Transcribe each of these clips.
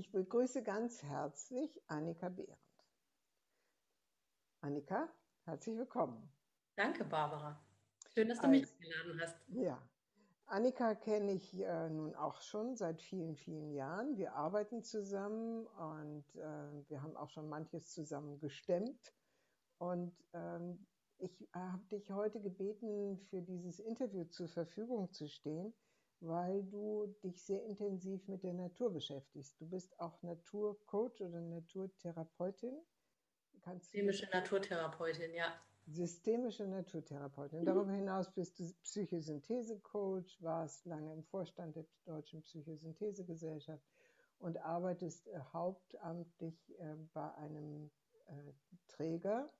Ich begrüße ganz herzlich Annika Behrendt. Annika, herzlich willkommen. Danke, Barbara. Schön, dass du Als, mich eingeladen hast. Ja. Annika kenne ich äh, nun auch schon seit vielen, vielen Jahren. Wir arbeiten zusammen und äh, wir haben auch schon manches zusammen gestemmt. Und ähm, ich habe dich heute gebeten, für dieses Interview zur Verfügung zu stehen, weil du dich sehr intensiv mit der Natur beschäftigst. Du bist auch Naturcoach oder Naturtherapeutin. Kannst Systemische Naturtherapeutin, ja. Systemische Naturtherapeutin. Mhm. Darüber hinaus bist du Psychosynthese-Coach, warst lange im Vorstand der Deutschen Psychosynthesegesellschaft und arbeitest äh, hauptamtlich äh, bei einem äh, Träger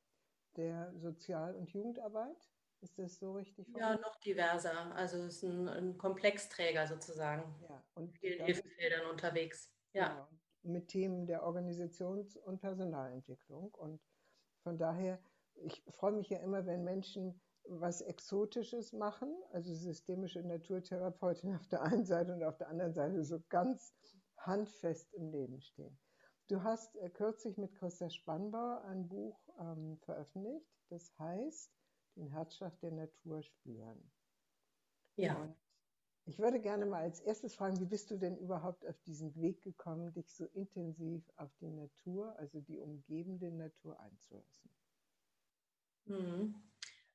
der Sozial- und Jugendarbeit. Ist das so richtig? Ja, noch diverser. Also es ist ein, ein Komplexträger sozusagen. Ja, und vielen Hilfefeldern unterwegs. Ja. Genau, mit Themen der Organisations- und Personalentwicklung. Und von daher, ich freue mich ja immer, wenn Menschen was Exotisches machen, also systemische Naturtherapeutin auf der einen Seite und auf der anderen Seite so ganz handfest im Leben stehen. Du hast äh, kürzlich mit Christa Spannbauer ein Buch ähm, veröffentlicht, das heißt den Herzschlag der Natur spüren. Ja. Und ich würde gerne mal als erstes fragen, wie bist du denn überhaupt auf diesen Weg gekommen, dich so intensiv auf die Natur, also die umgebende Natur einzulassen? Mhm.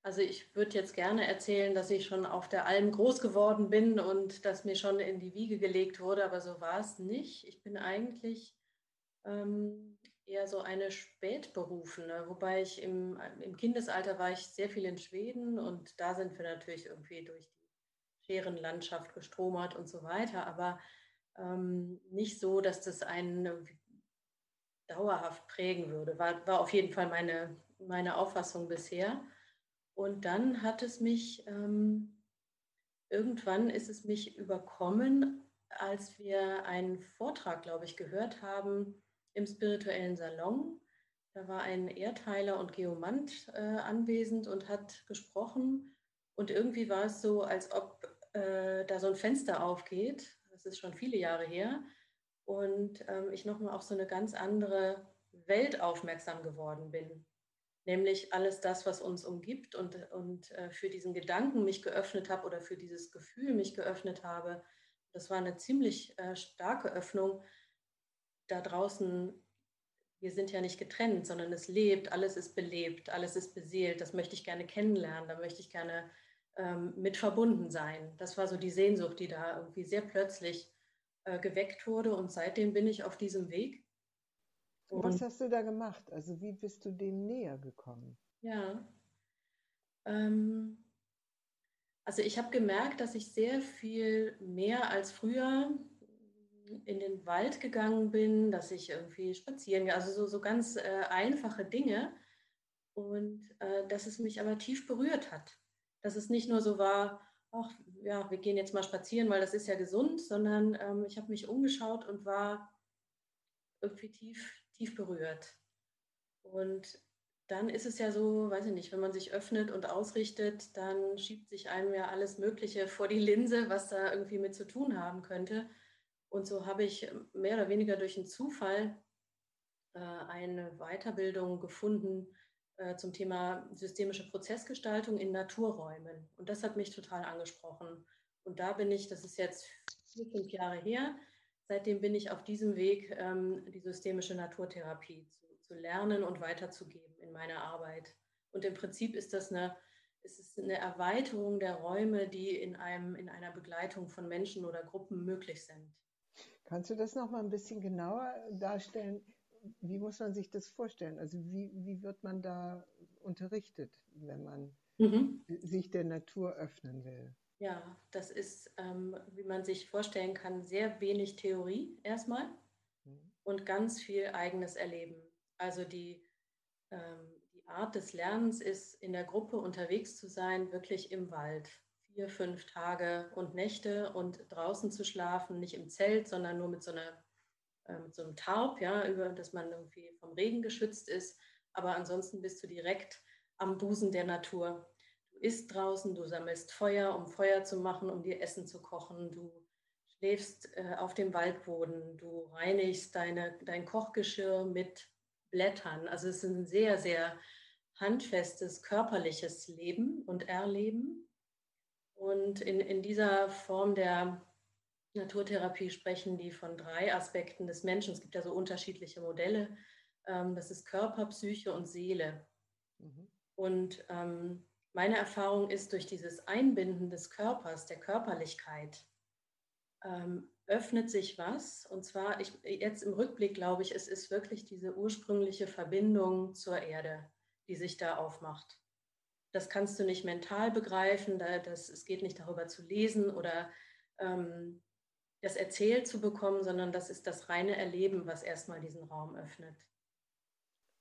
Also ich würde jetzt gerne erzählen, dass ich schon auf der Alm groß geworden bin und dass mir schon in die Wiege gelegt wurde, aber so war es nicht. Ich bin eigentlich ähm, eher so eine Spätberufene, wobei ich im, im Kindesalter war ich sehr viel in Schweden und da sind wir natürlich irgendwie durch die Scherenlandschaft gestromert und so weiter, aber ähm, nicht so, dass das einen dauerhaft prägen würde. War, war auf jeden Fall meine, meine Auffassung bisher. Und dann hat es mich, ähm, irgendwann ist es mich überkommen, als wir einen Vortrag, glaube ich, gehört haben im spirituellen Salon. Da war ein Erdheiler und Geomant äh, anwesend und hat gesprochen. Und irgendwie war es so, als ob äh, da so ein Fenster aufgeht. Das ist schon viele Jahre her. Und ähm, ich nochmal auf so eine ganz andere Welt aufmerksam geworden bin. Nämlich alles das, was uns umgibt und, und äh, für diesen Gedanken mich geöffnet habe oder für dieses Gefühl mich geöffnet habe. Das war eine ziemlich äh, starke Öffnung, da draußen, wir sind ja nicht getrennt, sondern es lebt, alles ist belebt, alles ist beseelt. Das möchte ich gerne kennenlernen, da möchte ich gerne ähm, mit verbunden sein. Das war so die Sehnsucht, die da irgendwie sehr plötzlich äh, geweckt wurde. Und seitdem bin ich auf diesem Weg. Und Was hast du da gemacht? Also wie bist du dem näher gekommen? Ja. Ähm, also ich habe gemerkt, dass ich sehr viel mehr als früher in den Wald gegangen bin, dass ich irgendwie spazieren gehe, also so, so ganz äh, einfache Dinge. Und äh, dass es mich aber tief berührt hat. Dass es nicht nur so war, ach ja, wir gehen jetzt mal spazieren, weil das ist ja gesund, sondern ähm, ich habe mich umgeschaut und war irgendwie tief, tief berührt. Und dann ist es ja so, weiß ich nicht, wenn man sich öffnet und ausrichtet, dann schiebt sich einem ja alles Mögliche vor die Linse, was da irgendwie mit zu tun haben könnte. Und so habe ich mehr oder weniger durch einen Zufall äh, eine Weiterbildung gefunden äh, zum Thema systemische Prozessgestaltung in Naturräumen. Und das hat mich total angesprochen. Und da bin ich, das ist jetzt vier, fünf Jahre her, seitdem bin ich auf diesem Weg, ähm, die systemische Naturtherapie zu, zu, lernen und weiterzugeben in meiner Arbeit. Und im Prinzip ist das eine, es eine Erweiterung der Räume, die in, einem, in einer Begleitung von Menschen oder Gruppen möglich sind. Kannst du das noch mal ein bisschen genauer darstellen? Wie muss man sich das vorstellen? Also wie, wie wird man da unterrichtet, wenn man mhm. sich der Natur öffnen will? Ja, das ist, ähm, wie man sich vorstellen kann, sehr wenig Theorie erstmal mhm. und ganz viel eigenes Erleben. Also die, ähm, die Art des Lernens ist, in der Gruppe unterwegs zu sein, wirklich im Wald vier, fünf Tage und Nächte und draußen zu schlafen, nicht im Zelt, sondern nur mit so, einer, äh, mit so einem Tarp, ja, über das man irgendwie vom Regen geschützt ist. Aber ansonsten bist du direkt am Busen der Natur. Du isst draußen, du sammelst Feuer, um Feuer zu machen, um dir Essen zu kochen. Du schläfst äh, auf dem Waldboden, du reinigst deine, dein Kochgeschirr mit Blättern. Also es ist ein sehr, sehr handfestes körperliches Leben und Erleben. Und in, in dieser Form der Naturtherapie sprechen die von drei Aspekten des Menschen. Es gibt ja so unterschiedliche Modelle. Ähm, das ist Körper, Psyche und Seele. Mhm. Und ähm, meine Erfahrung ist, durch dieses Einbinden des Körpers, der Körperlichkeit, ähm, öffnet sich was. Und zwar, ich, jetzt im Rückblick glaube ich, es ist wirklich diese ursprüngliche Verbindung zur Erde, die sich da aufmacht. Das kannst du nicht mental begreifen, da, das, es geht nicht darüber zu lesen oder ähm, das erzählt zu bekommen, sondern das ist das reine Erleben, was erstmal diesen Raum öffnet.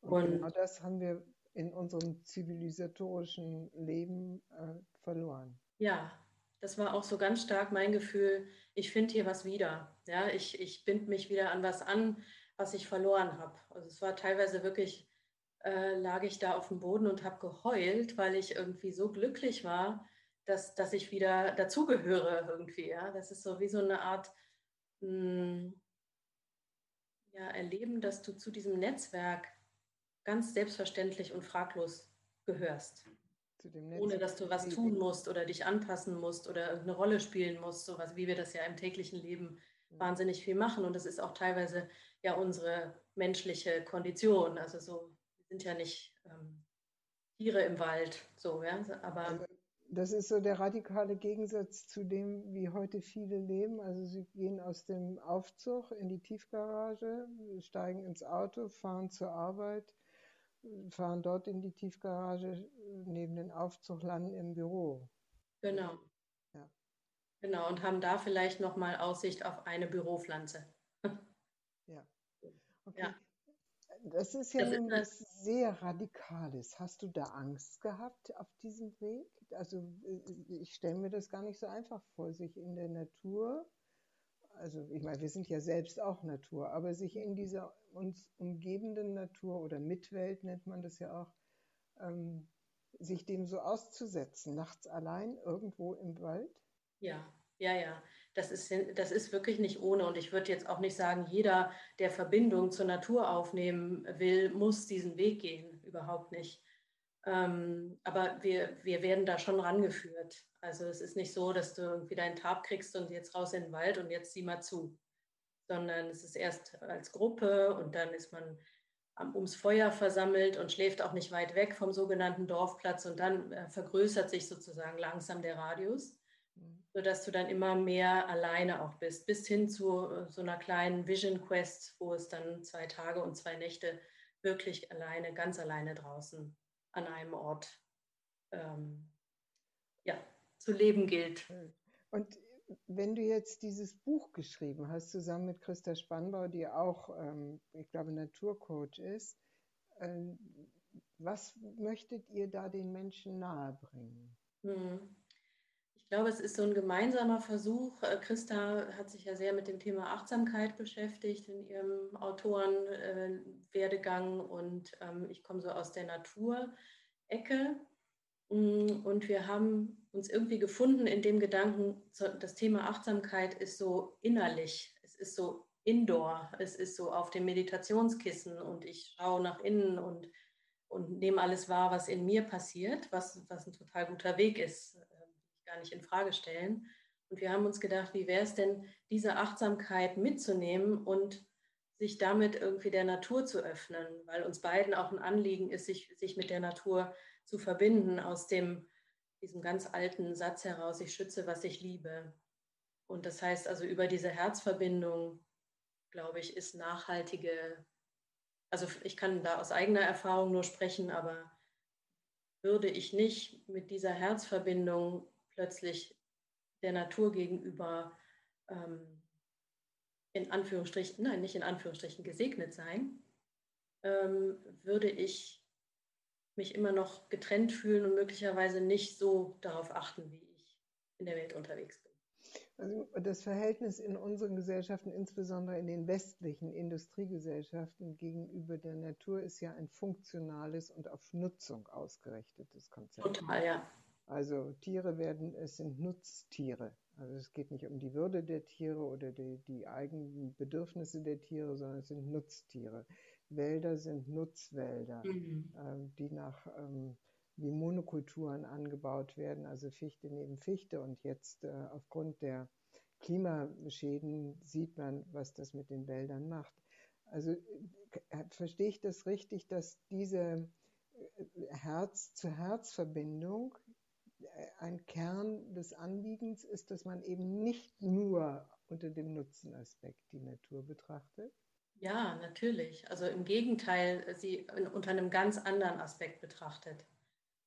Und, genau das haben wir in unserem zivilisatorischen Leben äh, verloren. Ja, das war auch so ganz stark mein Gefühl, ich finde hier was wieder. Ja, ich, ich binde mich wieder an was an, was ich verloren habe. Also es war teilweise wirklich, äh, lag ich da auf dem Boden und habe geheult, weil ich irgendwie so glücklich war, dass, dass ich wieder dazugehöre irgendwie. Ja? Das ist so wie so eine Art mh, hm, ja, Erleben, dass du zu diesem Netzwerk ganz selbstverständlich und fraglos gehörst. Ohne dass du was tun musst oder dich anpassen musst oder irgendeine Rolle spielen musst, sowas wie wir das ja im täglichen Leben mhm. wahnsinnig viel machen. Und das ist auch teilweise ja unsere menschliche Kondition. Also so, sind ja nicht ähm, Tiere im Wald, so, ja. Aber also das ist so der radikale Gegensatz zu dem, wie heute viele leben. Also sie gehen aus dem Aufzug in die Tiefgarage, steigen ins Auto, fahren zur Arbeit, fahren dort in die Tiefgarage, neben den Aufzug, landen im Büro. Genau. Ja. Genau, und haben da vielleicht nochmal Aussicht auf eine Büropflanze. ja. Okay. Ja. Das ist ja nun was sehr Radikales. Hast du da Angst gehabt auf diesem Weg? Also äh, ich stelle mir das gar nicht so einfach vor, sich in der Natur, also ich meine, wir sind ja selbst auch Natur, aber sich in dieser uns umgebenden Natur oder Mitwelt nennt man das ja auch, ähm, sich dem so auszusetzen, nachts allein irgendwo im Wald? Ja, ja, ja. Das ist, das ist wirklich nicht ohne. Und ich würde jetzt auch nicht sagen, jeder, der Verbindung zur Natur aufnehmen will, muss diesen Weg gehen. Überhaupt nicht. Ähm, aber wir, wir werden da schon rangeführt. Also es ist nicht so, dass du irgendwie deinen Tab kriegst und jetzt raus in den Wald und jetzt sieh mal zu. Sondern es ist erst als Gruppe und dann ist man ums Feuer versammelt und schläft auch nicht weit weg vom sogenannten Dorfplatz und dann äh, vergrößert sich sozusagen langsam der Radius sodass du dann immer mehr alleine auch bist, bis hin zu äh, so einer kleinen Vision Quest, wo es dann zwei Tage und zwei Nächte wirklich alleine, ganz alleine draußen an einem Ort ähm, ja, zu leben gilt. Und wenn du jetzt dieses Buch geschrieben hast, zusammen mit Christa Spannbau, die auch, ähm, ich glaube, Naturcoach ist, äh, was möchtet ihr da den Menschen nahebringen? Hm. Ich glaube, es ist so ein gemeinsamer Versuch. Äh, Christa hat sich ja sehr mit dem Thema Achtsamkeit beschäftigt in ihrem Autorenwerdegang und ähm, ich komme so aus der Naturecke. Mm, und wir haben uns irgendwie gefunden in dem Gedanken, das Thema Achtsamkeit ist so innerlich, es ist so indoor, es ist so auf dem Meditationskissen und ich schaue nach innen und, und nehme alles wahr, was in mir passiert, was, was ein total guter Weg ist gar nicht in Frage stellen. Und wir haben uns gedacht, wie wäre es denn, diese Achtsamkeit mitzunehmen und sich damit irgendwie der Natur zu öffnen, weil uns beiden auch ein Anliegen ist, sich, sich mit der Natur zu verbinden, aus dem, diesem ganz alten Satz heraus, ich schütze, was ich liebe. Und das heißt also, über diese Herzverbindung, glaube ich, ist nachhaltige, also ich kann da aus eigener Erfahrung nur sprechen, aber würde ich nicht mit dieser Herzverbindung plötzlich der Natur gegenüber ähm, in Anführungsstrichen, nein, nicht in Anführungsstrichen gesegnet sein, ähm, würde ich mich immer noch getrennt fühlen und möglicherweise nicht so darauf achten, wie ich in der Welt unterwegs bin. Also das Verhältnis in unseren Gesellschaften, insbesondere in den westlichen Industriegesellschaften gegenüber der Natur, ist ja ein funktionales und auf Nutzung ausgerichtetes Konzept. Total, ja. Also Tiere werden, es sind Nutztiere. Also es geht nicht um die Würde der Tiere oder die, die eigenen Bedürfnisse der Tiere, sondern es sind Nutztiere. Wälder sind Nutzwälder, mhm. äh, die nach ähm, wie Monokulturen angebaut werden, also Fichte neben Fichte. Und jetzt äh, aufgrund der Klimaschäden sieht man, was das mit den Wäldern macht. Also äh, verstehe ich das richtig, dass diese äh, Herz-zu-Herz-Verbindung ein Kern des Anliegens ist, dass man eben nicht nur unter dem Nutzenaspekt die Natur betrachtet? Ja, natürlich. Also im Gegenteil, sie unter einem ganz anderen Aspekt betrachtet.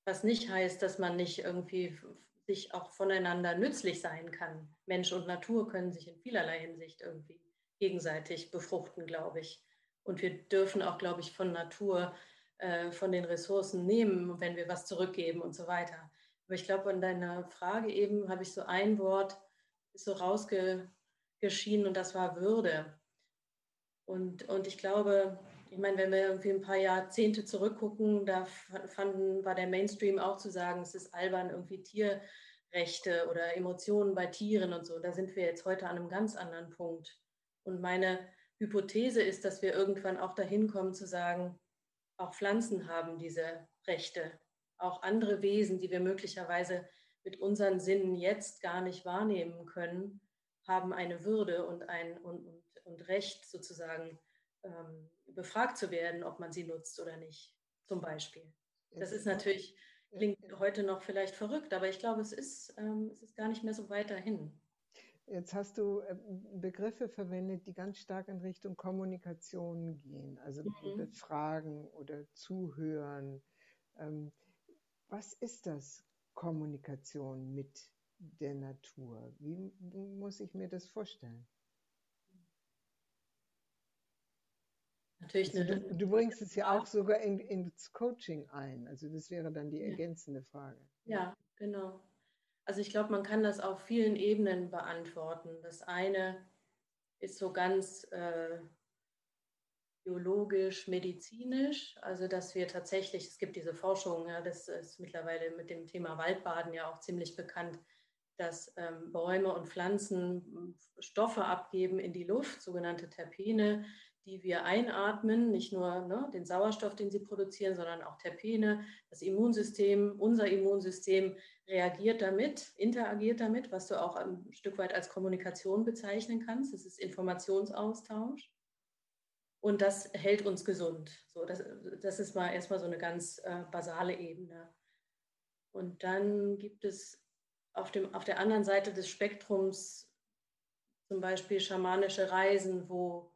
Was nicht heißt, dass man nicht irgendwie sich auch voneinander nützlich sein kann. Mensch und Natur können sich in vielerlei Hinsicht irgendwie gegenseitig befruchten, glaube ich. Und wir dürfen auch, glaube ich, von Natur, äh, von den Ressourcen nehmen, wenn wir was zurückgeben und so weiter. Aber ich glaube, an deiner Frage eben habe ich so ein Wort so rausgeschieden und das war Würde. Und, und ich glaube, ich meine, wenn wir irgendwie ein paar Jahrzehnte zurückgucken, da fanden, war der Mainstream auch zu sagen, es ist albern, irgendwie Tierrechte oder Emotionen bei Tieren und so. Da sind wir jetzt heute an einem ganz anderen Punkt. Und meine Hypothese ist, dass wir irgendwann auch dahin kommen zu sagen, auch Pflanzen haben diese Rechte. Auch andere Wesen, die wir möglicherweise mit unseren Sinnen jetzt gar nicht wahrnehmen können, haben eine Würde und ein und, und, und Recht sozusagen ähm, befragt zu werden, ob man sie nutzt oder nicht, zum Beispiel. Das ist natürlich, klingt heute noch vielleicht verrückt, aber ich glaube, es ist, ähm, es ist gar nicht mehr so weit dahin. Jetzt hast du äh, Begriffe verwendet, die ganz stark in Richtung Kommunikation gehen, also mhm. befragen oder zuhören. Ähm, was ist das, Kommunikation mit der Natur? Wie muss ich mir das vorstellen? Natürlich also du, du, bringst es ja auch sogar in, ins Coaching ein. Also das wäre dann die ergänzende Frage. Ja, genau. Also ich glaube, man kann das auf vielen Ebenen beantworten. Das eine ist so ganz äh, biologisch, medizinisch, also dass wir tatsächlich, es gibt diese Forschung, ja, das ist mittlerweile mit dem Thema Waldbaden ja auch ziemlich bekannt, dass ähm, Bäume und Pflanzen Stoffe abgeben in die Luft, sogenannte Terpene, die wir einatmen, nicht nur ne, den Sauerstoff, den sie produzieren, sondern auch Terpene. Das Immunsystem, unser Immunsystem reagiert damit, interagiert damit, was du auch ein Stück weit als Kommunikation bezeichnen kannst. Das ist Informationsaustausch. Und das hält uns gesund. So, das, das ist mal erstmal so eine ganz äh, basale Ebene. Und dann gibt es auf, dem, auf der anderen Seite des Spektrums zum Beispiel schamanische Reisen, wo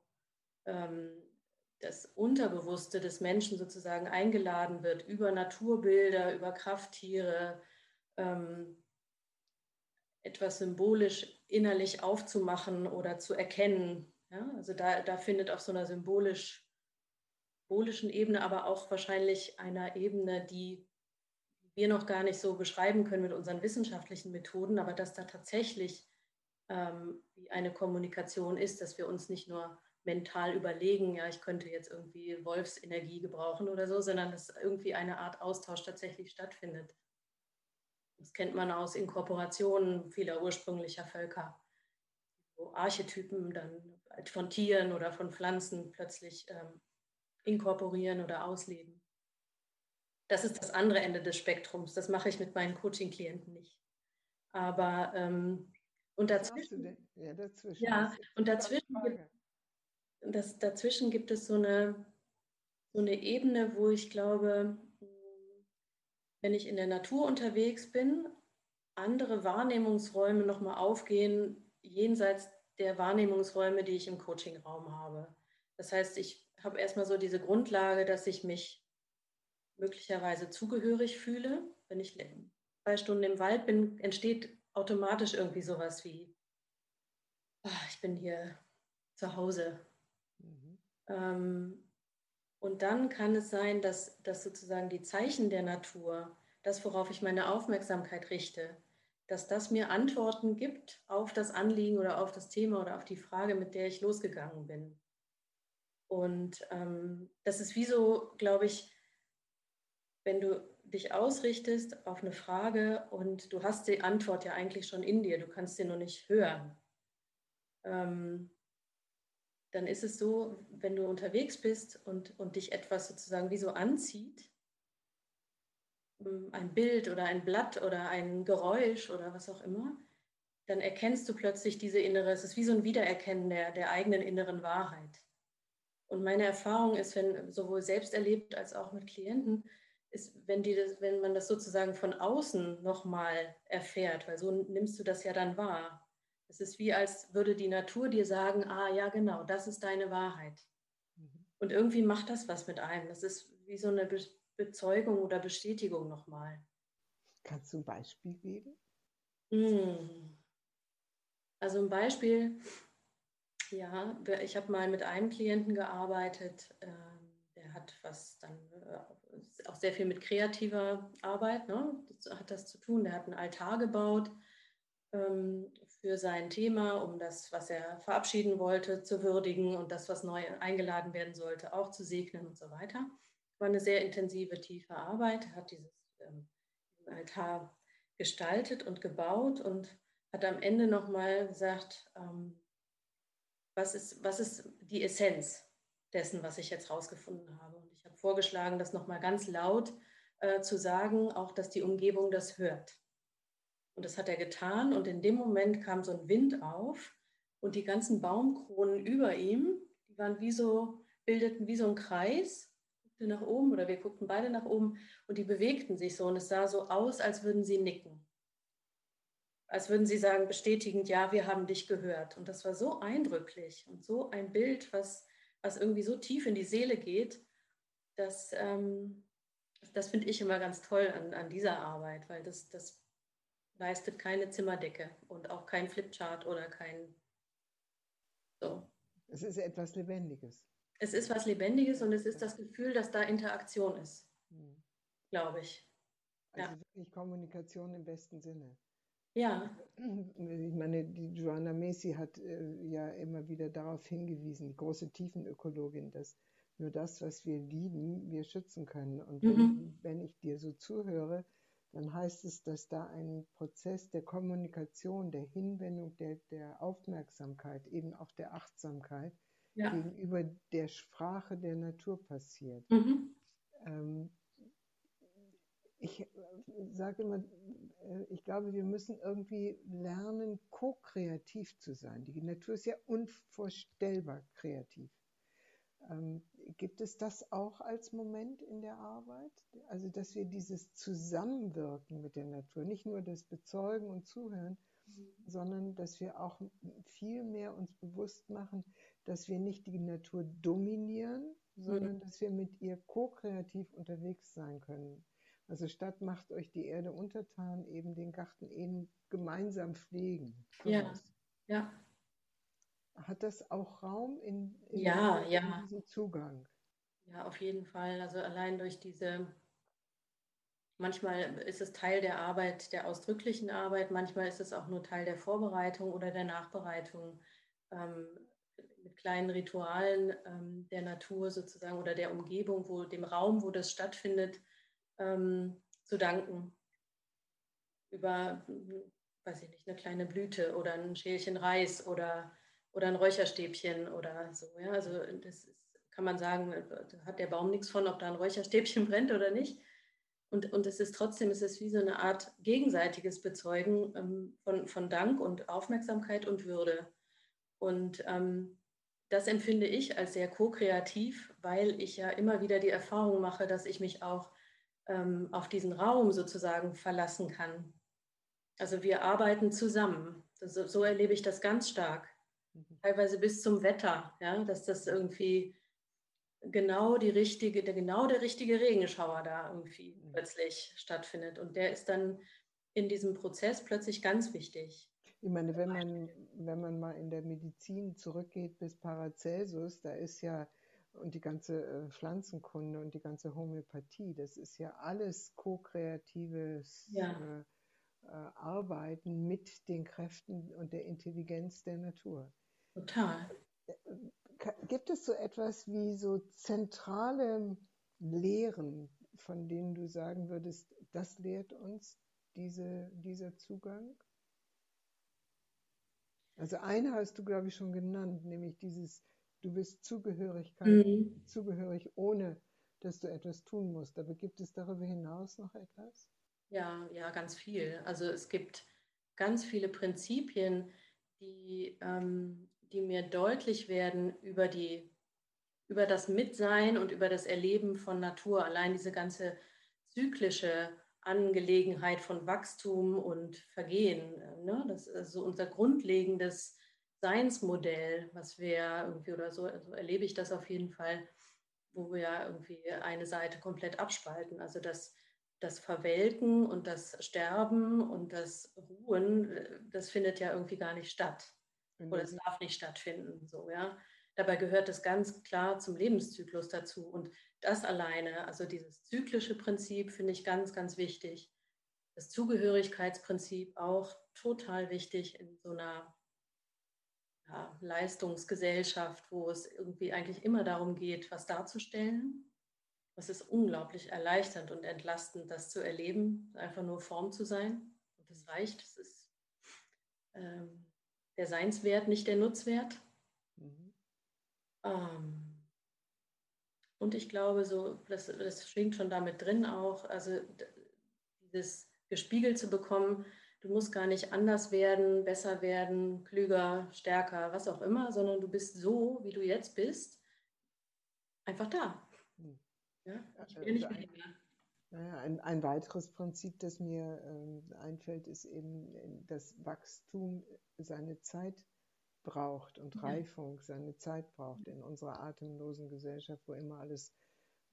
ähm, das Unterbewusste des Menschen sozusagen eingeladen wird, über Naturbilder, über Krafttiere, ähm, etwas symbolisch innerlich aufzumachen oder zu erkennen. Ja? Also da, da findet auf so einer symbolisch, symbolischen Ebene, aber auch wahrscheinlich einer Ebene, die wir noch gar nicht so beschreiben können mit unseren wissenschaftlichen Methoden, aber dass da tatsächlich ähm, eine Kommunikation ist, dass wir uns nicht nur mental überlegen, ja, ich könnte jetzt irgendwie Wolfsenergie gebrauchen oder so, sondern dass irgendwie eine Art Austausch tatsächlich stattfindet. Das kennt man aus Inkorporationen vieler ursprünglicher Völker, Archetypen dann von Tieren oder von Pflanzen plötzlich ähm, inkorporieren oder ausleben. Das ist das andere Ende des Spektrums. Das mache ich mit meinen Coaching-Klienten nicht. Aber ähm, und dazwischen, ja, dazwischen, ja, und dazwischen gibt, das, dazwischen gibt es so eine, so eine Ebene, wo ich glaube, wenn ich in der Natur unterwegs bin, andere Wahrnehmungsräume nochmal aufgehen, jenseits der Wahrnehmungsräume, die ich im Coachingraum habe. Das heißt, ich habe erstmal so diese Grundlage, dass ich mich möglicherweise zugehörig fühle. Wenn ich zwei Stunden im Wald bin, entsteht automatisch irgendwie sowas wie, ach, ich bin hier zu Hause, ähm, und dann kann es sein, dass, dass sozusagen die Zeichen der Natur, das, worauf ich meine Aufmerksamkeit richte, dass das mir Antworten gibt auf das Anliegen oder auf das Thema oder auf die Frage, mit der ich losgegangen bin. Und ähm, das ist wie so, glaube ich, wenn du dich ausrichtest auf eine Frage und du hast die Antwort ja eigentlich schon in dir, du kannst sie nur nicht hören. Ähm, dann ist es so, wenn du unterwegs bist und, und dich etwas sozusagen wie so anzieht, ein Bild oder ein Blatt oder ein Geräusch oder was auch immer, dann erkennst du plötzlich diese innere, es ist wie so ein Wiedererkennen der, der eigenen inneren Wahrheit. Und meine Erfahrung ist, wenn sowohl selbst erlebt als auch mit Klienten, ist, wenn, die das, wenn man das sozusagen von außen nochmal erfährt, weil so nimmst du das ja dann wahr. Es ist wie, als würde die Natur dir sagen, ah ja, genau, das ist deine Wahrheit. Mhm. Und irgendwie macht das was mit einem. Das ist wie so eine Bezeugung oder Bestätigung nochmal. Kannst du ein Beispiel geben? Mm. Also ein Beispiel, ja, ich habe mal mit einem Klienten gearbeitet, ähm, der hat was dann äh, auch sehr viel mit kreativer Arbeit, ne? das hat das zu tun. Der hat einen Altar gebaut ähm, für sein Thema, um das, was er verabschieden wollte, zu würdigen und das, was neu eingeladen werden sollte, auch zu segnen und so weiter. War eine sehr intensive, tiefe Arbeit. Er hat dieses ähm, Altar gestaltet und gebaut und hat am Ende nochmal gesagt, ähm, was ist, was ist die Essenz dessen, was ich jetzt rausgefunden habe. Und ich habe vorgeschlagen, das nochmal ganz laut äh, zu sagen, auch dass die Umgebung das hört. Und das hat er getan und in dem Moment kam so ein Wind auf und die ganzen Baumkronen über ihm, die waren wie so, bildeten wie so ein Kreis, nach oben oder wir guckten beide nach oben und die bewegten sich so und es sah so aus, als würden sie nicken als würden sie sagen, bestätigend, ja, wir haben dich gehört. Und das war so eindrücklich und so ein Bild, was, was irgendwie so tief in die Seele geht, dass, ähm, das finde ich immer ganz toll an, an dieser Arbeit, weil das, das leistet keine Zimmerdecke und auch kein Flipchart oder kein so. Es ist etwas Lebendiges. Es ist was Lebendiges und es ist das Gefühl, dass da Interaktion ist, hm. glaube ich. Also ja. wirklich Kommunikation im besten Sinne. Ja. Ich meine, die Joanna Macy hat äh, ja immer wieder darauf hingewiesen, die große Tiefenökologin, dass nur das, was wir lieben, wir schützen können. Und wenn, mhm. wenn ich dir so zuhöre, dann heißt es, dass da ein Prozess der Kommunikation, der Hinwendung, der, der Aufmerksamkeit, eben auch der Achtsamkeit ja. gegenüber der Sprache der Natur passiert. Mhm. Ähm, ich äh, sage immer, äh, ich glaube, wir müssen irgendwie lernen, ko-kreativ zu sein. Die Natur ist ja unvorstellbar kreativ. Ähm, gibt es das auch als Moment in der Arbeit? Also, dass wir dieses Zusammenwirken mit der Natur, nicht nur das Bezeugen und Zuhören, mhm. sondern dass wir auch viel mehr uns bewusst machen, dass wir nicht die Natur dominieren, sondern mhm. dass wir mit ihr ko-kreativ unterwegs sein können. Also statt macht euch die Erde untertan, eben den Garten eben gemeinsam pflegen. Ja, ja. Hat das auch Raum in, in, ja, in ja. diesem Zugang? Ja, auf jeden Fall. Also allein durch diese, manchmal ist es Teil der Arbeit, der ausdrücklichen Arbeit, manchmal ist es auch nur Teil der Vorbereitung oder der Nachbereitung. Ähm, mit kleinen Ritualen ähm, der Natur sozusagen oder der Umgebung, wo dem Raum, wo das stattfindet, ähm, zu danken. Über, weiß ich nicht, eine kleine Blüte oder ein Schälchen Reis oder, oder ein Räucherstäbchen oder so. Ja? Also das ist, kann man sagen, da hat der Baum nichts von, ob da ein Räucherstäbchen brennt oder nicht. Und, und es ist trotzdem, es ist wie so eine Art gegenseitiges Bezeugen ähm, von, von Dank und Aufmerksamkeit und Würde. Und ähm, das empfinde ich als sehr ko-kreativ, weil ich ja immer wieder die Erfahrung mache, dass ich mich auch ähm, auf diesen Raum sozusagen verlassen kann. Also wir arbeiten zusammen. So, so erlebe ich das ganz stark. Mhm. Teilweise bis zum Wetter, ja, dass das irgendwie genau die richtige, der, genau der richtige Regenschauer da irgendwie mhm. plötzlich stattfindet. Und der ist dann in diesem Prozess plötzlich ganz wichtig. Ich meine, wenn man, wenn man mal in der Medizin zurückgeht bis Paracelsus, da ist ja und die ganze äh, Pflanzenkunde und die ganze Homöopathie, das ist ja alles ko-kreatives ja. äh, äh, Arbeiten mit den Kräften und der Intelligenz der Natur. Total. Äh, gibt es so etwas wie so zentrale Lehren von denen du sagen würdest, das lehrt uns diese, dieser Zugang? Also eine hast du, glaube ich, schon genannt, nämlich dieses, du bist Zugehörigkeit, mhm. zugehörig, ohne dass du etwas tun musst. Aber gibt es darüber hinaus noch etwas? Ja, ja, ganz viel. Also es gibt ganz viele Prinzipien, die, ähm, die mir deutlich werden über die über das Mitsein und über das Erleben von Natur. Allein diese ganze zyklische Angelegenheit von Wachstum und Vergehen. Ne? Das ist so unser grundlegendes Seinsmodell, was wir irgendwie oder so, so erlebe ich das auf jeden Fall, wo wir irgendwie eine Seite komplett abspalten. Also das, das Verwelken und das Sterben und das Ruhen, das findet ja irgendwie gar nicht statt. Oder es darf nicht stattfinden. So, ja. Dabei gehört es ganz klar zum Lebenszyklus dazu. Und das alleine, also dieses zyklische Prinzip, finde ich ganz, ganz wichtig. Das Zugehörigkeitsprinzip auch total wichtig in so einer ja, Leistungsgesellschaft, wo es irgendwie eigentlich immer darum geht, was darzustellen. Es ist unglaublich erleichternd und entlastend, das zu erleben, einfach nur Form zu sein. Und das reicht. Es ist ähm, der Seinswert, nicht der Nutzwert. Ähm, und ich glaube, so, das, das schwingt schon damit drin auch, also dieses gespiegelt zu bekommen, du musst gar nicht anders werden, besser werden, klüger, stärker, was auch immer, sondern du bist so, wie du jetzt bist, einfach da. Hm. Ja? Ich bin nicht weniger. Naja, ein, ein, weiteres Prinzip, das mir äh, einfällt, ist eben, dass Wachstum seine Zeit braucht und. Reifung seine Zeit braucht in unserer atemlosen Gesellschaft, wo immer alles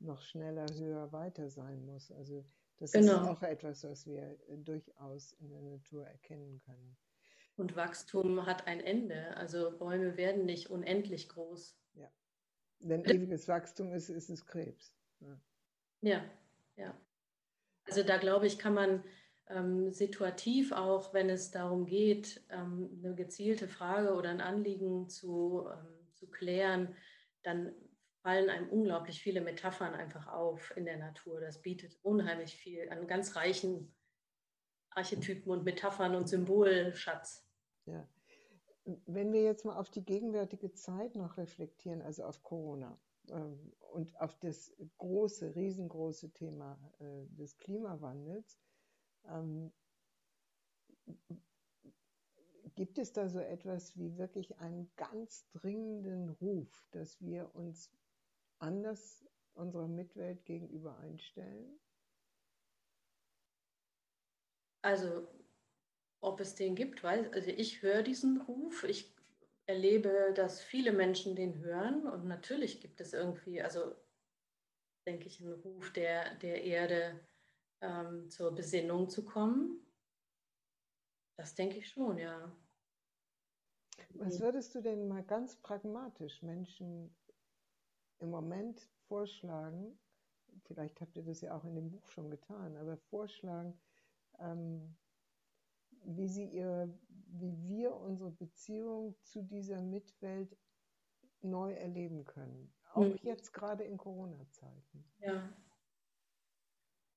noch schneller, höher, weiter sein muss. Also das genau. ist auch etwas, was wir durchaus in der Natur erkennen können. Und Wachstum hat ein Ende. Also Bäume werden nicht unendlich groß. Ja. Wenn ewiges Wachstum ist, ist es Krebs. Ja, ja. ja. Also da glaube ich, kann man ähm, situativ auch, wenn es darum geht, ähm, eine gezielte Frage oder ein Anliegen zu, ähm, zu klären, dann fallen einem unglaublich viele Metaphern einfach auf in der Natur. Das bietet unheimlich viel an ganz reichen Archetypen und Metaphern und Symbolschatz. Ja. Wenn wir jetzt mal auf die gegenwärtige Zeit noch reflektieren, also auf Corona ähm, und auf das große, riesengroße Thema äh, des Klimawandels, ähm, gibt es da so etwas wie wirklich einen ganz dringenden Ruf, dass wir uns anders unserer Mitwelt gegenüber einstellen? Also, ob es den gibt, weiß also ich höre diesen Ruf. Ich erlebe, dass viele Menschen den hören und natürlich gibt es irgendwie, also denke ich, einen Ruf der, der Erde ähm, zur Besinnung zu kommen? Das denke ich schon, ja. Was würdest du denn mal ganz pragmatisch Menschen im Moment vorschlagen? Vielleicht habt ihr das ja auch in dem Buch schon getan, aber vorschlagen, ähm, wie sie ihre, wie wir unsere Beziehung zu dieser Mitwelt neu erleben können. Auch mhm. jetzt gerade in Corona-Zeiten. Ja.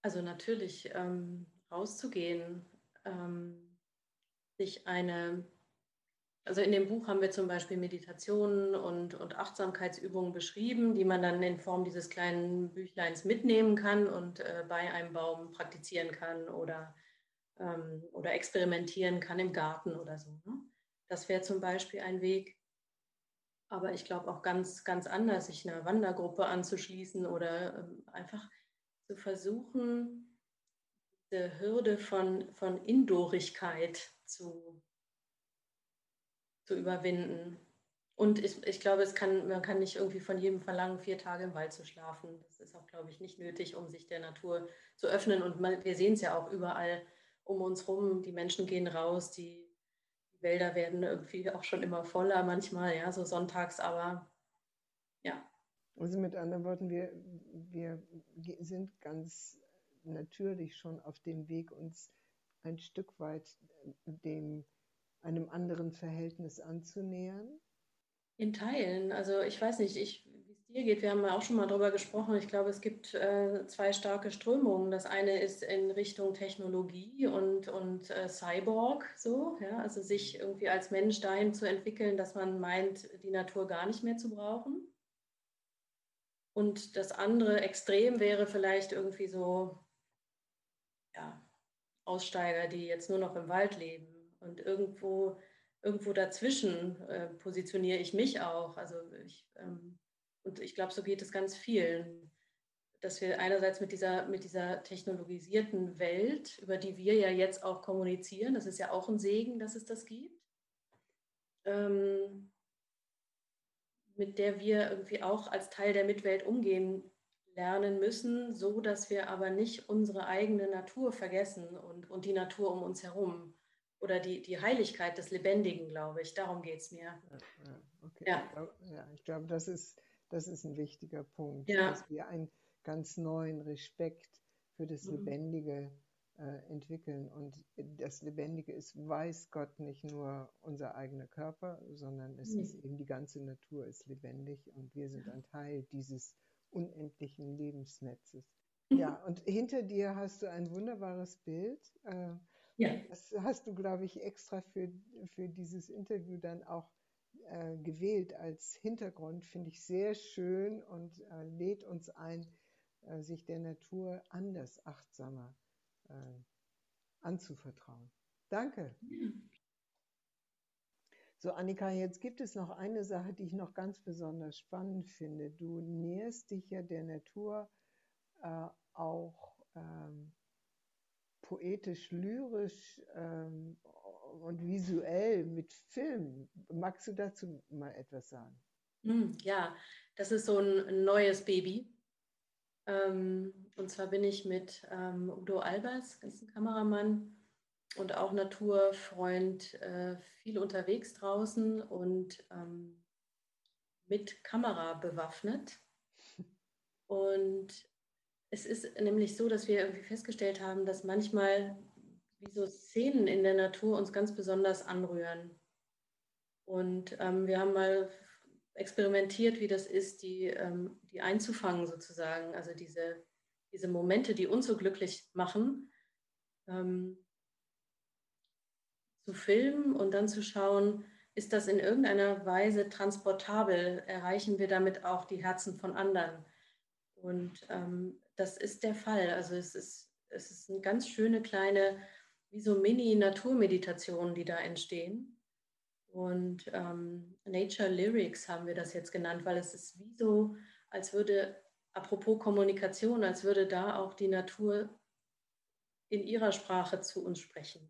Also natürlich ähm, rauszugehen, ähm, sich eine, also in dem Buch haben wir zum Beispiel Meditationen und, und Achtsamkeitsübungen beschrieben, die man dann in Form dieses kleinen Büchleins mitnehmen kann und äh, bei einem Baum praktizieren kann oder, ähm, oder experimentieren kann im Garten oder so. Ne? Das wäre zum Beispiel ein Weg. Aber ich glaube auch ganz, ganz anders, sich einer Wandergruppe anzuschließen oder ähm, einfach zu versuchen, diese Hürde von, von Indorigkeit zu, zu überwinden. Und ich, ich glaube, es kann, man kann nicht irgendwie von jedem verlangen, vier Tage im Wald zu schlafen. Das ist auch, glaube ich, nicht nötig, um sich der Natur zu öffnen. Und man, wir sehen es ja auch überall um uns rum. Die Menschen gehen raus, die, die Wälder werden irgendwie auch schon immer voller manchmal, ja, so sonntags, aber ja, also mit anderen Worten, wir, wir sind ganz natürlich schon auf dem Weg, uns ein Stück weit dem, einem anderen Verhältnis anzunähern. In Teilen. Also ich weiß nicht, ich, wie es dir geht. Wir haben ja auch schon mal darüber gesprochen. Ich glaube, es gibt äh, zwei starke Strömungen. Das eine ist in Richtung Technologie und, und äh, Cyborg, so, ja, also sich irgendwie als Mensch dahin zu entwickeln, dass man meint, die Natur gar nicht mehr zu brauchen. Und das andere Extrem wäre vielleicht irgendwie so, ja, Aussteiger, die jetzt nur noch im Wald leben. Und irgendwo, irgendwo dazwischen äh, positioniere ich mich auch. Also ich, ähm, und ich glaube, so geht es ganz vielen, dass wir einerseits mit dieser, mit dieser technologisierten Welt, über die wir ja jetzt auch kommunizieren, das ist ja auch ein Segen, dass es das gibt, ähm, mit der wir irgendwie auch als Teil der Mitwelt umgehen lernen müssen, so dass wir aber nicht unsere eigene Natur vergessen und, und die Natur um uns herum oder die, die Heiligkeit des Lebendigen, glaube ich. Darum geht es mir. Ja, okay. ja. Ich glaube, ja, ich glaube, das, ist, das ist ein wichtiger Punkt, ja. dass wir einen ganz neuen Respekt für das mhm. Lebendige äh, entwickeln. Und das Lebendige ist, weiß Gott, nicht nur unser eigener Körper, sondern es mhm. ist eben die ganze Natur ist lebendig und wir sind ein Teil dieses unendlichen Lebensnetzes. Ja, und hinter dir hast du ein wunderbares Bild. Äh, ja. Das hast du, glaube ich, extra für, für dieses Interview dann auch äh, gewählt als Hintergrund. Finde ich sehr schön und äh, lädt uns ein, äh, sich der Natur anders, achtsamer äh, anzuvertrauen. Danke. So, Annika, jetzt gibt es noch eine Sache, die ich noch ganz besonders spannend finde. Du näherst dich ja der Natur äh, auch ähm, poetisch, lyrisch ähm, und visuell mit Film. Magst du dazu mal etwas sagen? Hm, ja, das ist so ein neues Baby. Ähm, und zwar bin ich mit ähm, Udo Albers, das ein Kameramann, und auch Naturfreund, äh, viel unterwegs draußen und ähm, mit Kamera bewaffnet. Und es ist nämlich so, dass wir irgendwie festgestellt haben, dass manchmal wie so Szenen in der Natur uns ganz besonders anrühren. Und ähm, wir haben mal experimentiert, wie das ist, die, ähm, die einzufangen sozusagen, also diese, diese Momente, die uns so glücklich machen. Ähm, zu filmen und dann zu schauen, ist das in irgendeiner Weise transportabel? Erreichen wir damit auch die Herzen von anderen? Und ähm, das ist der Fall. Also es ist, es ist eine ganz schöne kleine, wie so Mini-Naturmeditationen, die da entstehen. Und ähm, Nature Lyrics haben wir das jetzt genannt, weil es ist wie so, als würde, apropos Kommunikation, als würde da auch die Natur in ihrer Sprache zu uns sprechen.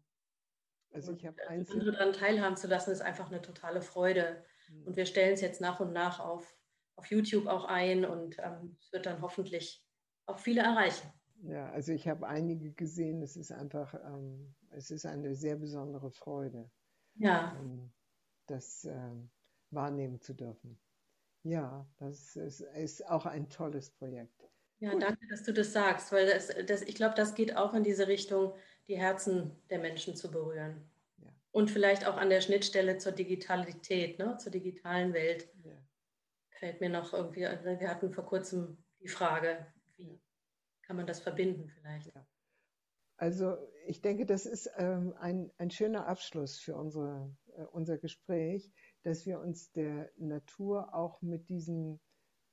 Also ich habe eins. Andere daran teilhaben zu lassen, ist einfach eine totale Freude. Mhm. Und wir stellen es jetzt nach und nach auf, auf YouTube auch ein und ähm, es wird dann hoffentlich auch viele erreichen. Ja, also ich habe einige gesehen. Es ist einfach, ähm, es ist eine sehr besondere Freude, ja. ähm, das ähm, wahrnehmen zu dürfen. Ja, das ist, ist, auch ein tolles Projekt. Ja, Gut. danke, dass du das sagst, weil das, das, ich glaube, das geht auch in diese Richtung die Herzen der Menschen zu berühren. Ja. Und vielleicht auch an der Schnittstelle zur Digitalität, ne, zur digitalen Welt. Ja. Fällt mir noch irgendwie, wir hatten vor kurzem die Frage, wie kann man das verbinden vielleicht? Ja. Also ich denke, das ist ähm, ein, ein schöner Abschluss für unsere, äh, unser Gespräch, dass wir uns der Natur auch mit diesen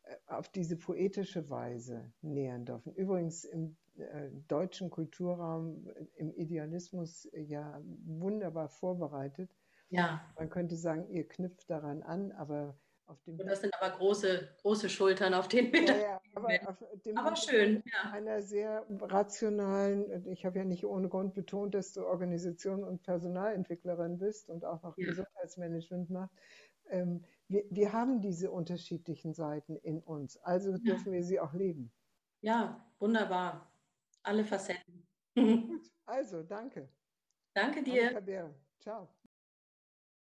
äh, auf diese poetische Weise nähern dürfen. Übrigens im äh, deutschen Kulturraum im Idealismus ja wunderbar vorbereitet. Ja. Man könnte sagen, ihr knüpft daran an, aber auf dem. Und das sind aber große, große Schultern, auf denen wir. Ja, ja, aber, aber schön. Ja. Einer sehr rationalen, ich habe ja nicht ohne Grund betont, dass du Organisation und Personalentwicklerin bist und auch noch ja. Gesundheitsmanagement machst. Ähm, wir, wir haben diese unterschiedlichen Seiten in uns, also dürfen wir sie auch leben. Ja, wunderbar alle Facetten. Gut, also danke. Danke dir. Ciao.